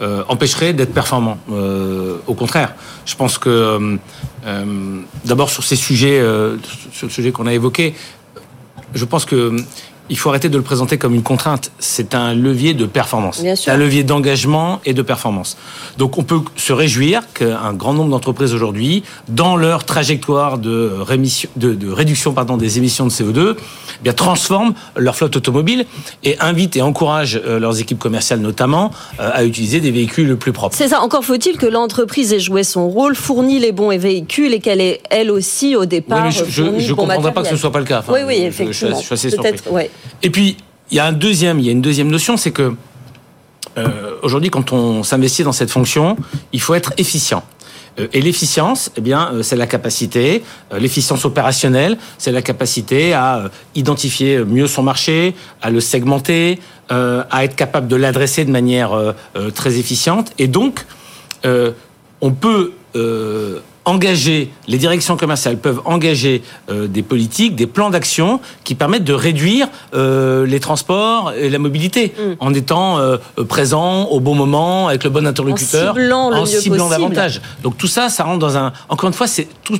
euh, empêcherait d'être performant. Euh, Au contraire, je pense que euh, d'abord sur ces sujets, sur le sujet qu'on a évoqué, je pense que il faut arrêter de le présenter comme une contrainte. C'est un levier de performance. Bien sûr. C'est un levier d'engagement et de performance. Donc on peut se réjouir qu'un grand nombre d'entreprises aujourd'hui, dans leur trajectoire de, rémission, de, de réduction pardon, des émissions de CO2, eh bien, transforment leur flotte automobile et invitent et encouragent euh, leurs équipes commerciales notamment euh, à utiliser des véhicules plus propres. C'est ça. Encore faut-il que l'entreprise ait joué son rôle, fourni les bons véhicules et qu'elle ait elle aussi au Oui, départ. mais je ne le bon comprendrais pas que ce matériel. soit pas le cas. Enfin, oui, oui, je- je- effectivement. Je, suis assez surpris. Ouais. Et puis, il y a une deuxième notion, c'est que euh, aujourd'hui, quand on s'investit dans cette fonction, il faut être efficient. Euh, Et l'efficience, eh bien, euh, c'est la capacité, euh, l'efficience opérationnelle, c'est la capacité à identifier mieux son marché, à le segmenter, à être capable de l'adresser de manière très efficiente. Et donc, on peut engager, les directions commerciales peuvent engager euh, des politiques, des plans d'action qui permettent de réduire euh, les transports et la mobilité Mm. en étant euh, présent au bon moment avec le bon interlocuteur, ciblant le en ciblant davantage. Donc tout ça, ça rentre dans un. Encore une fois, c'est tout.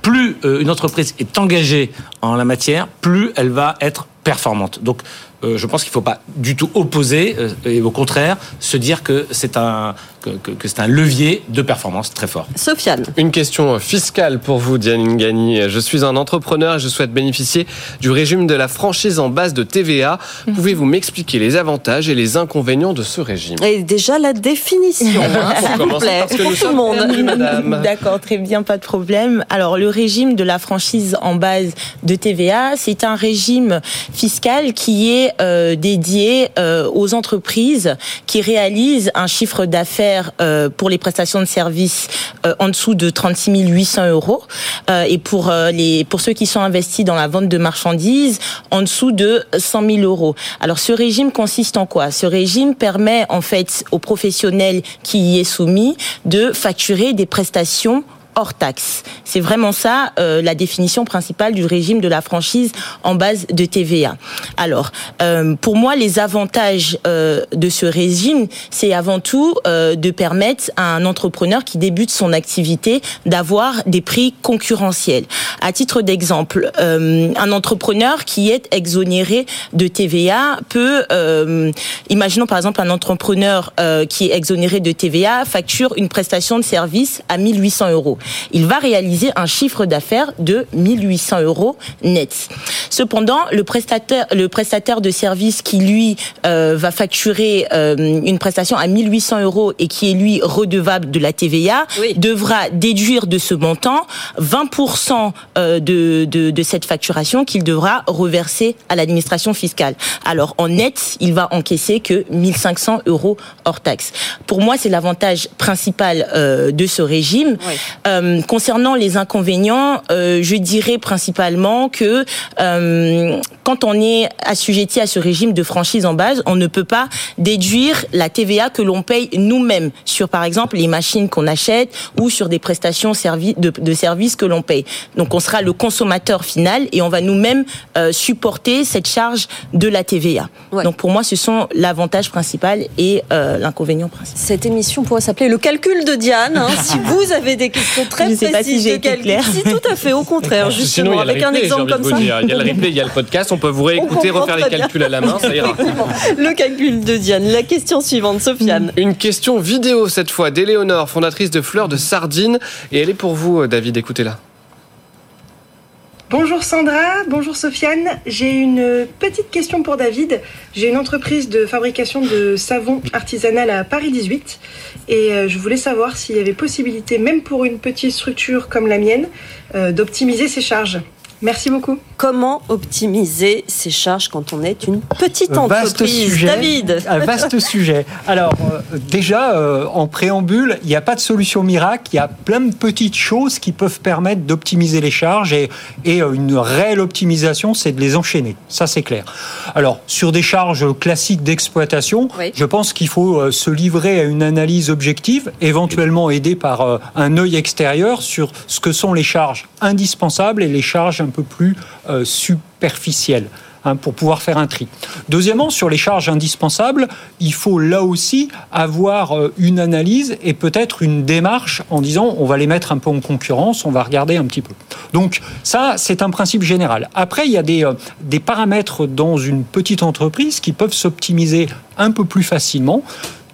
Plus euh, une entreprise est engagée en la matière, plus elle va être performante. Donc, euh, je pense qu'il ne faut pas du tout opposer euh, et au contraire se dire que c'est un que, que- que c'est un levier de performance très fort. Sofiane. Une question fiscale pour vous, Diane Ngani. Je suis un entrepreneur et je souhaite bénéficier du régime de la franchise en base de TVA. Pouvez-vous m'expliquer les avantages et les inconvénients de ce régime? Et déjà la définition, [LAUGHS] hein, s'il vous plaît, parce que pour nous tout le monde. [LAUGHS] D'accord, très bien, pas de problème. Alors, le régime de la franchise en base de TVA, c'est un régime fiscal qui est euh, dédié euh, aux entreprises qui réalisent un chiffre d'affaires euh, pour les prestations de services euh, en dessous de 36 800 euros euh, et pour les pour ceux qui sont investis dans la vente de marchandises en dessous de 100 000 euros. Alors, ce régime consiste en quoi? Ce régime permet en fait aux professionnels qui y est soumis de facturer des prestations hors taxe. C'est vraiment ça euh, la définition principale du régime de la franchise en base de TVA. Alors, euh, pour moi, les avantages euh, de ce régime, c'est avant tout euh, de permettre à un entrepreneur qui débute son activité d'avoir des prix concurrentiels. À titre d'exemple, euh, un entrepreneur qui est exonéré de TVA peut, euh, imaginons par exemple un entrepreneur qui est exonéré de TVA facture une prestation de service à 1800 euros. Il va réaliser un chiffre d'affaires de 1800 euros net. Cependant, le prestataire, le prestataire de service qui lui euh, va facturer euh, une prestation à 1800 euros et qui est lui redevable de la TVA devra déduire de ce montant 20% euh, de, de, de cette facturation qu'il devra reverser à l'administration fiscale. Alors en net, il va encaisser que 1500 euros hors taxe. Pour moi, c'est l'avantage principal euh, de ce régime. Euh, concernant les inconvénients, euh, je dirais principalement que euh, quand on est assujetti à ce régime de franchise en base, on ne peut pas déduire la TVA que l'on paye nous-mêmes sur, par exemple, les machines qu'on achète ou sur des prestations servi de, de services que l'on paye. Donc, on sera le consommateur final et on va nous-mêmes euh, supporter cette charge de la TVA. Donc, pour moi, ce sont l'avantage principal et euh, l'inconvénient principal. Cette émission pourrait s'appeler le calcul de Diane. hein, si [LAUGHS] vous avez des questions très Je sais pas si précises de calcul, claire. si tout à fait, au contraire, Sinon, justement, avec un exemple comme ça. dire. Il y a le replay, il y a le podcast, on peut vous réécouter, refaire les bien. calculs à la main, ça ira. Le calcul de Diane. La question suivante, Sofiane. Une question vidéo cette fois d'Éléonore, fondatrice de Fleurs de Sardine. Et elle est pour vous, euh, David, écoutez-la. Bonjour Sandra, bonjour Sofiane. J'ai une petite question pour David. J'ai une entreprise de fabrication de savon artisanal à Paris 18 et euh, je voulais savoir s'il y avait possibilité, même pour une petite structure comme la mienne, euh, d'optimiser ses charges. Merci beaucoup. Comment optimiser ses charges quand on est une petite Vaste entreprise sujet. David Un vaste sujet. Alors, euh, déjà, euh, en préambule, il n'y a pas de solution miracle. Il y a plein de petites choses qui peuvent permettre d'optimiser les charges et, et euh, une réelle optimisation, c'est de les enchaîner. Ça, c'est clair. Alors, sur des charges classiques d'exploitation, je pense qu'il faut se livrer à une analyse objective, éventuellement aidée par un œil extérieur sur ce que sont les charges indispensables et les charges un peu plus euh, superficielles. hein, pour pouvoir faire un tri. Deuxièmement, sur les charges indispensables, il faut là aussi avoir euh, une analyse et peut-être une démarche en disant on va les mettre un peu en concurrence, on va regarder un petit peu. Donc ça, c'est un principe général. Après, il y a des, euh, des paramètres dans une petite entreprise qui peuvent s'optimiser un peu plus facilement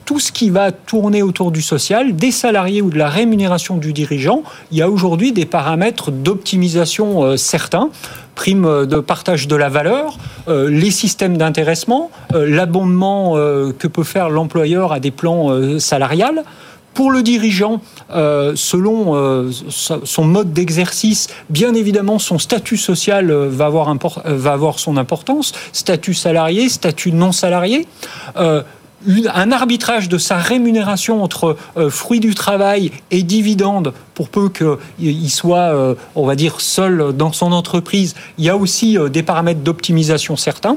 tout ce qui va tourner autour du social, des salariés ou de la rémunération du dirigeant, il y a aujourd'hui des paramètres d'optimisation euh, certains. Prime de partage de la valeur, euh, les systèmes d'intéressement, euh, l'abondement que peut faire l'employeur à des plans salariales. Pour le dirigeant, selon son mode d'exercice, bien évidemment, son statut social va avoir son importance, statut salarié, statut non salarié un arbitrage de sa rémunération entre euh, fruits du travail et dividendes pour peu qu'il soit, euh, on va dire, seul dans son entreprise. Il y a aussi euh, des paramètres d'optimisation certains.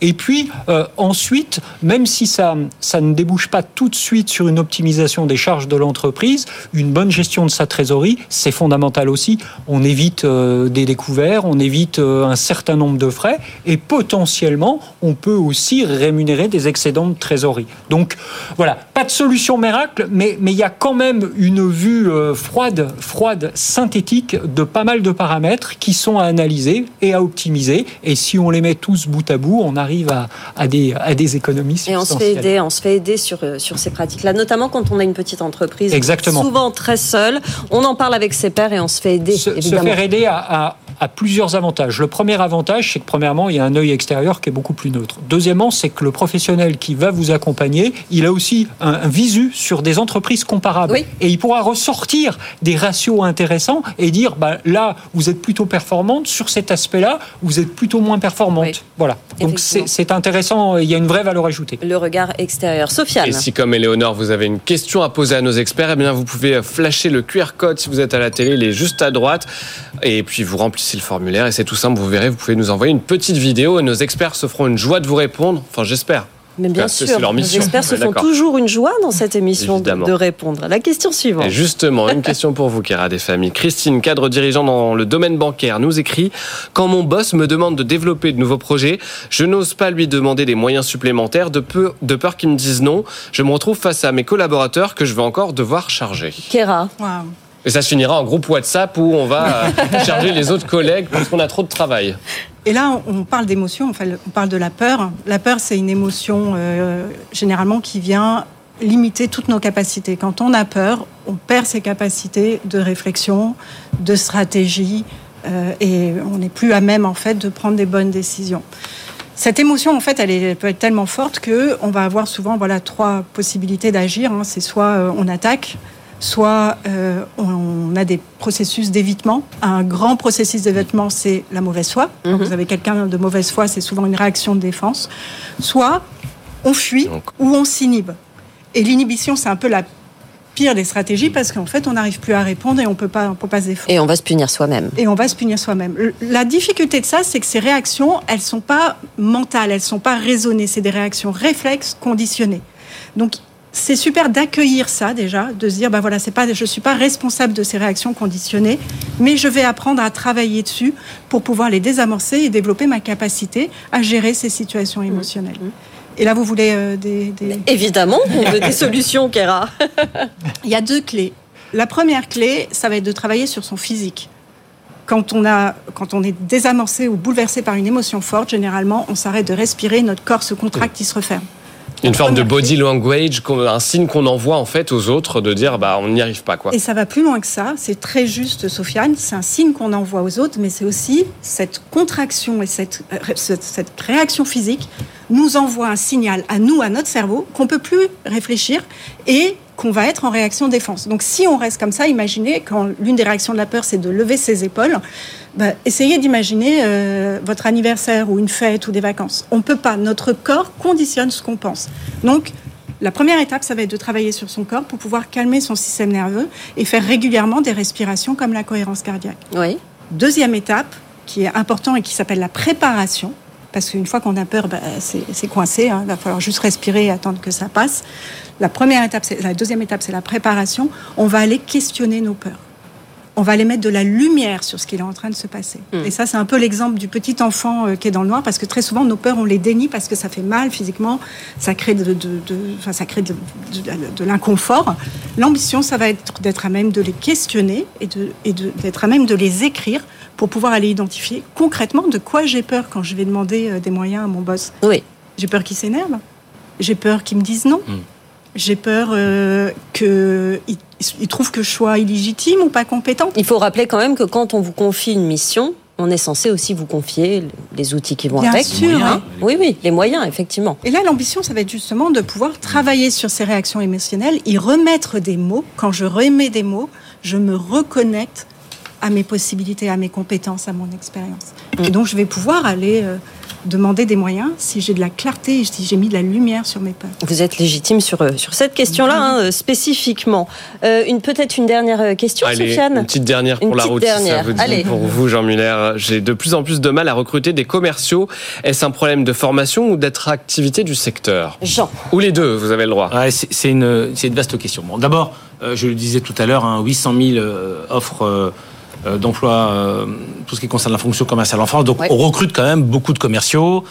Et puis, ensuite, même si ça, ne débouche pas tout de suite sur une optimisation des charges de l'entreprise, une bonne gestion de sa trésorerie, c'est fondamental aussi. On évite des découverts, on évite un certain nombre de frais et potentiellement, on peut aussi rémunérer des excédents de trésorerie. Donc voilà, pas de solution miracle, mais, il y a quand même une vue euh, froide, froide, synthétique de pas mal de paramètres qui sont à analyser et à optimiser. Et si on les met tous bout à bout, on arrive à, à des, à des économies Et on se fait aider, on se fait aider sur, euh, sur ces pratiques-là, notamment quand on a une petite entreprise. Exactement. Souvent très seul. On en parle avec ses pairs et on se fait aider. Se, se faire aider à, à plusieurs avantages. Le premier avantage, c'est que premièrement, il y a un œil extérieur qui est beaucoup plus neutre. Deuxièmement, c'est que le professionnel qui va vous accompagner, il a aussi un, visu sur des entreprises comparables. Et il pourra ressortir des ratios intéressants et dire, bah, là, vous êtes plutôt performante, sur cet aspect-là, vous êtes plutôt moins performante. Voilà. Donc c'est intéressant, il y a une vraie valeur ajoutée. Le regard extérieur. Sofiane. Et si, comme Éléonore, vous avez une question à poser à nos experts, eh bien, vous pouvez flasher le QR code si vous êtes à la télé, il est juste à droite. Et puis vous remplissez le formulaire et c'est tout simple, vous verrez, vous pouvez nous envoyer une petite vidéo et nos experts se feront une joie de vous répondre. Enfin, j'espère. Mais bien sûr, les experts se font toujours une joie dans cette émission de, répondre. La question suivante. Et justement, une question pour vous, Kéra des familles. Christine, cadre dirigeant dans le domaine bancaire, nous écrit Quand mon boss me demande de développer de nouveaux projets, je n'ose pas lui demander des moyens supplémentaires de, peu, de peur qu'il me dise non. Je me retrouve face à mes collaborateurs que je vais encore devoir charger. Kéra. Et ça se finira en groupe WhatsApp où on va euh, [LAUGHS] charger les autres collègues parce qu'on a trop de travail. Et là, on parle d'émotion, on parle de la peur. La peur, c'est une émotion euh, généralement qui vient limiter toutes nos capacités. Quand on a peur, on perd ses capacités de réflexion, de stratégie, euh, et on n'est plus à même en fait de prendre des bonnes décisions. Cette émotion, en fait, elle, peut être tellement forte que on va avoir souvent voilà trois possibilités d'agir. Hein. C'est soit on attaque, soit euh, on a des processus d'évitement. Un grand processus d'évitement, c'est la mauvaise foi. Quand mhm. vous avez quelqu'un de mauvaise foi, c'est souvent une réaction de défense. Soit on fuit ou on s'inhibe. Et l'inhibition, c'est un peu la pire des stratégies parce qu'en fait, on n'arrive plus à répondre et on peut pas, peut pas se défendre. Et on va se punir soi-même. Et on va se punir soi-même. La difficulté de ça, c'est que ces réactions, elles sont pas mentales, elles sont pas raisonnées. C'est des réactions réflexes conditionnées. Donc, c'est super d'accueillir ça déjà, de se dire bah voilà, c'est pas, je suis pas responsable de ces réactions conditionnées, mais je vais apprendre à travailler dessus pour pouvoir les désamorcer et développer ma capacité à gérer ces situations émotionnelles. Et là, vous voulez euh, des, Évidemment, on veut des solutions, Kéra. [LAUGHS] Il y a deux clés. La première clé, ça va être de travailler sur son physique. Quand on, a, quand on est désamorcé ou bouleversé par une émotion forte, généralement, on s'arrête de respirer, notre corps se contracte, il se referme. Une forme de body language, un signe qu'on envoie en fait aux autres de dire bah on n'y arrive pas quoi. Et ça va plus loin que ça. C'est très juste, Sofiane. C'est un signe qu'on envoie aux autres, mais c'est aussi cette contraction et cette, euh, cette réaction physique nous envoie un signal à nous, à notre cerveau, qu'on peut plus réfléchir et qu'on va être en réaction défense. Donc si on reste comme ça, imaginez quand l'une des réactions de la peur, c'est de lever ses épaules, bah, essayez d'imaginer euh, votre anniversaire ou une fête ou des vacances. On ne peut pas. Notre corps conditionne ce qu'on pense. Donc, la première étape, ça va être de travailler sur son corps pour pouvoir calmer son système nerveux et faire régulièrement des respirations comme la cohérence cardiaque. Oui. Deuxième étape, qui est important et qui s'appelle la préparation, parce qu'une fois qu'on a peur, bah, c'est coincé. Hein. Il va falloir juste respirer et attendre que ça passe. La première étape, la deuxième étape, c'est la préparation. On va aller questionner nos peurs on va aller mettre de la lumière sur ce qui est en train de se passer. Mm. Et ça, c'est un peu l'exemple du petit enfant euh, qui est dans le noir, parce que très souvent, nos peurs, on les dénie parce que ça fait mal physiquement, ça crée de, de- de- enfin, ça crée de, l'inconfort. L'ambition, ça va être d'être à même de les questionner et de- et de- d'être à même de les écrire pour pouvoir aller identifier concrètement de quoi j'ai peur quand je vais demander euh, des moyens à mon boss. Oui. J'ai peur qu'il s'énerve. J'ai peur qu'il me dise non. J'ai peur euh, qu'il il trouve que je sois illégitime ou pas compétente. Il faut rappeler quand même que quand on vous confie une mission, on est censé aussi vous confier les outils qui vont Bien avec. sûr, hein. Oui, oui, les moyens, effectivement. Et là, l'ambition, ça va être justement de pouvoir travailler sur ces réactions émotionnelles, y remettre des mots. Quand je remets des mots, je me reconnecte à mes possibilités, à mes compétences, à mon expérience. Et donc, je vais pouvoir aller euh, demander des moyens si j'ai de la clarté, si j'ai mis de la lumière sur mes peurs. Vous êtes légitime sur, euh, sur cette question-là, hein, euh, spécifiquement. Euh, une Peut-être une dernière question, Allez, Sofiane une petite dernière pour Une la route, si ça dernière. vous dit. Allez. Pour vous, Jean Muller, j'ai de plus en plus de mal à recruter des commerciaux. Est-ce un problème de formation ou d'attractivité du secteur? Jean. Ou les deux, vous avez le droit. Ouais, c'est une, c'est une vaste question. Bon, D'abord, euh, je le disais tout à l'heure, hein, 800 000 euh, offres d'emploi, euh, tout ce qui concerne la fonction commerciale en France. Donc, on recrute quand même beaucoup de commerciaux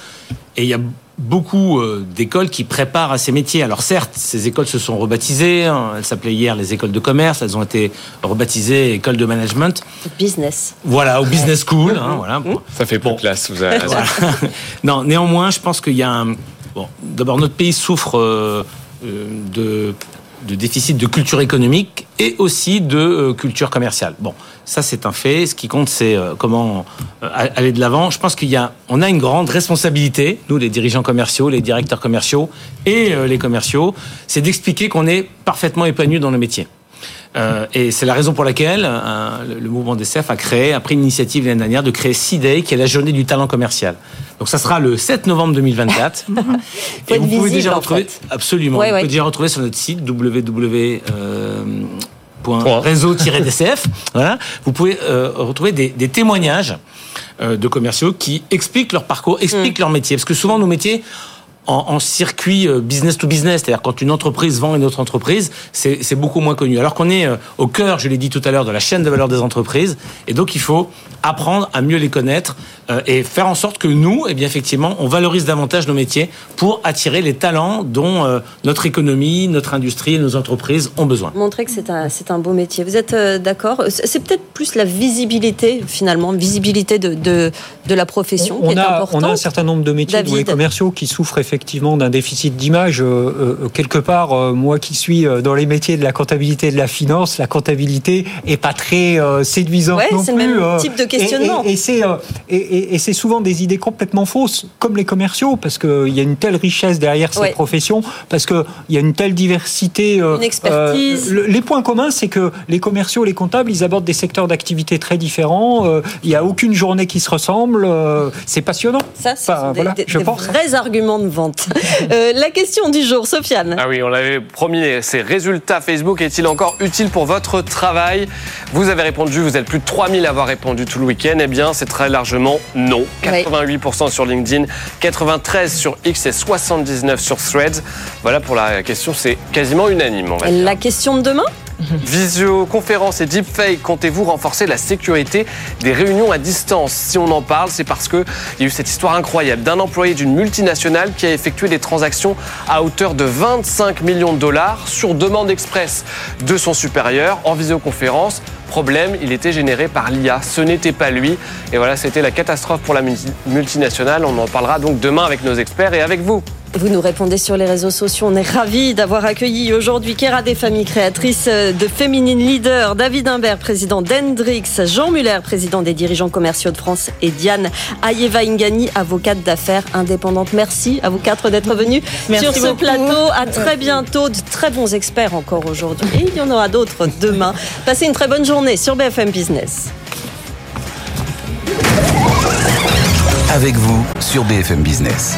et il y a beaucoup euh, d'écoles qui préparent à ces métiers. Alors certes, ces écoles se sont rebaptisées. hein, elles s'appelaient hier les écoles de commerce. Elles ont été rebaptisées écoles de management. Business. Voilà, au business school. hein, voilà. Ça fait plus classe, vous avez raison. Voilà. [LAUGHS] non, néanmoins, je pense qu'il y a un. Bon, d'abord, notre pays souffre euh, euh, de, de déficit de culture économique et aussi de euh, culture commerciale. Bon, ça c'est un fait. Ce qui compte, c'est euh, comment euh, aller de l'avant. Je pense qu'il y a, on a une grande responsabilité, nous les dirigeants commerciaux, les directeurs commerciaux et les commerciaux, c'est d'expliquer qu'on est parfaitement épanoui dans le métier. Euh, et c'est la raison pour laquelle euh, le, mouvement DCF a créé, a pris l'initiative l'année dernière de créer C-Day, qui est la journée du talent commercial. Donc ça sera le 7 novembre 2024. [LAUGHS] Faut et vous pouvez déjà retrouver, fait. absolument, Ouais, vous ouais. pouvez déjà retrouver sur notre site www.réseau-dcf. [LAUGHS] voilà, vous pouvez euh, retrouver des, des témoignages euh, de commerciaux qui expliquent leur parcours, expliquent leur métier, parce que souvent nos métiers en, en circuit euh, business to business, c'est-à-dire quand une entreprise vend une autre entreprise, c'est beaucoup moins connu. Alors qu'on est euh, au cœur, je l'ai dit tout à l'heure, de la chaîne de valeur des entreprises, et donc il faut apprendre à mieux les connaître euh, et faire en sorte que nous, eh bien effectivement, on valorise davantage nos métiers pour attirer les talents dont euh, notre économie, notre industrie et nos entreprises ont besoin. Montrer que c'est un, c'est un beau métier. Vous êtes euh, d'accord? C'est peut-être plus la visibilité, finalement, visibilité de, de, de la profession qui on est a, importante. on a un certain nombre de métiers David. commerciaux qui souffrent effectivement d'un déficit d'image. Euh, euh, quelque part, euh, moi qui suis euh, dans les métiers de la comptabilité et de la finance, la comptabilité est pas très euh, séduisante Ouais, non c'est le plus. même euh, type de questionnement. Et, et c'est euh, et, c'est souvent des idées complètement fausses, comme les commerciaux, parce qu'il y a une telle richesse derrière ces Ouais. professions, parce qu'il y a une telle diversité. euh, Une expertise. euh, le- les points communs, c'est que les commerciaux, les comptables, ils abordent des secteurs d'activité très différents. euh, Il n'y a aucune journée qui se ressemble. euh, c'est passionnant. Ça, ce Enfin, voilà, des- je des pense. vrais arguments de vente. Euh, la question du jour, Sofiane. Ah oui, on l'avait promis, ces résultats Facebook est-il encore utile pour votre travail? Vous avez répondu, vous êtes plus de 3000 à avoir répondu tout le week-end. Eh bien, c'est très largement non. 88% sur LinkedIn, 93% sur X et 79% sur Threads. Voilà pour la question, c'est quasiment unanime. on va dire. La question de demain? [LAUGHS] Visioconférence et deepfake, comptez-vous renforcer la sécurité des réunions à distance? Si on en parle, c'est parce qu'il y a eu cette histoire incroyable d'un employé d'une multinationale qui a effectué des transactions à hauteur de 25 millions de dollars sur demande express de son supérieur en visioconférence. Problème, il était généré par l'IA. Ce n'était pas lui. Et voilà, c'était la catastrophe pour la multi- multinationale. On en parlera donc demain avec nos experts et avec vous. Vous nous répondez sur les réseaux sociaux. On est ravis d'avoir accueilli aujourd'hui Kéra des familles créatrices de Féminine Leader, David Imbert, président d'Hendrix, Jean Muller, président des dirigeants commerciaux de France et Diane Ayeva Ingani, avocate d'affaires indépendante. Merci à vous quatre d'être venus Merci sur ce beaucoup. plateau. À très bientôt. De très bons experts encore aujourd'hui. Et il y en aura d'autres demain. Passez une très bonne journée sur BFM Business. Avec vous sur BFM Business.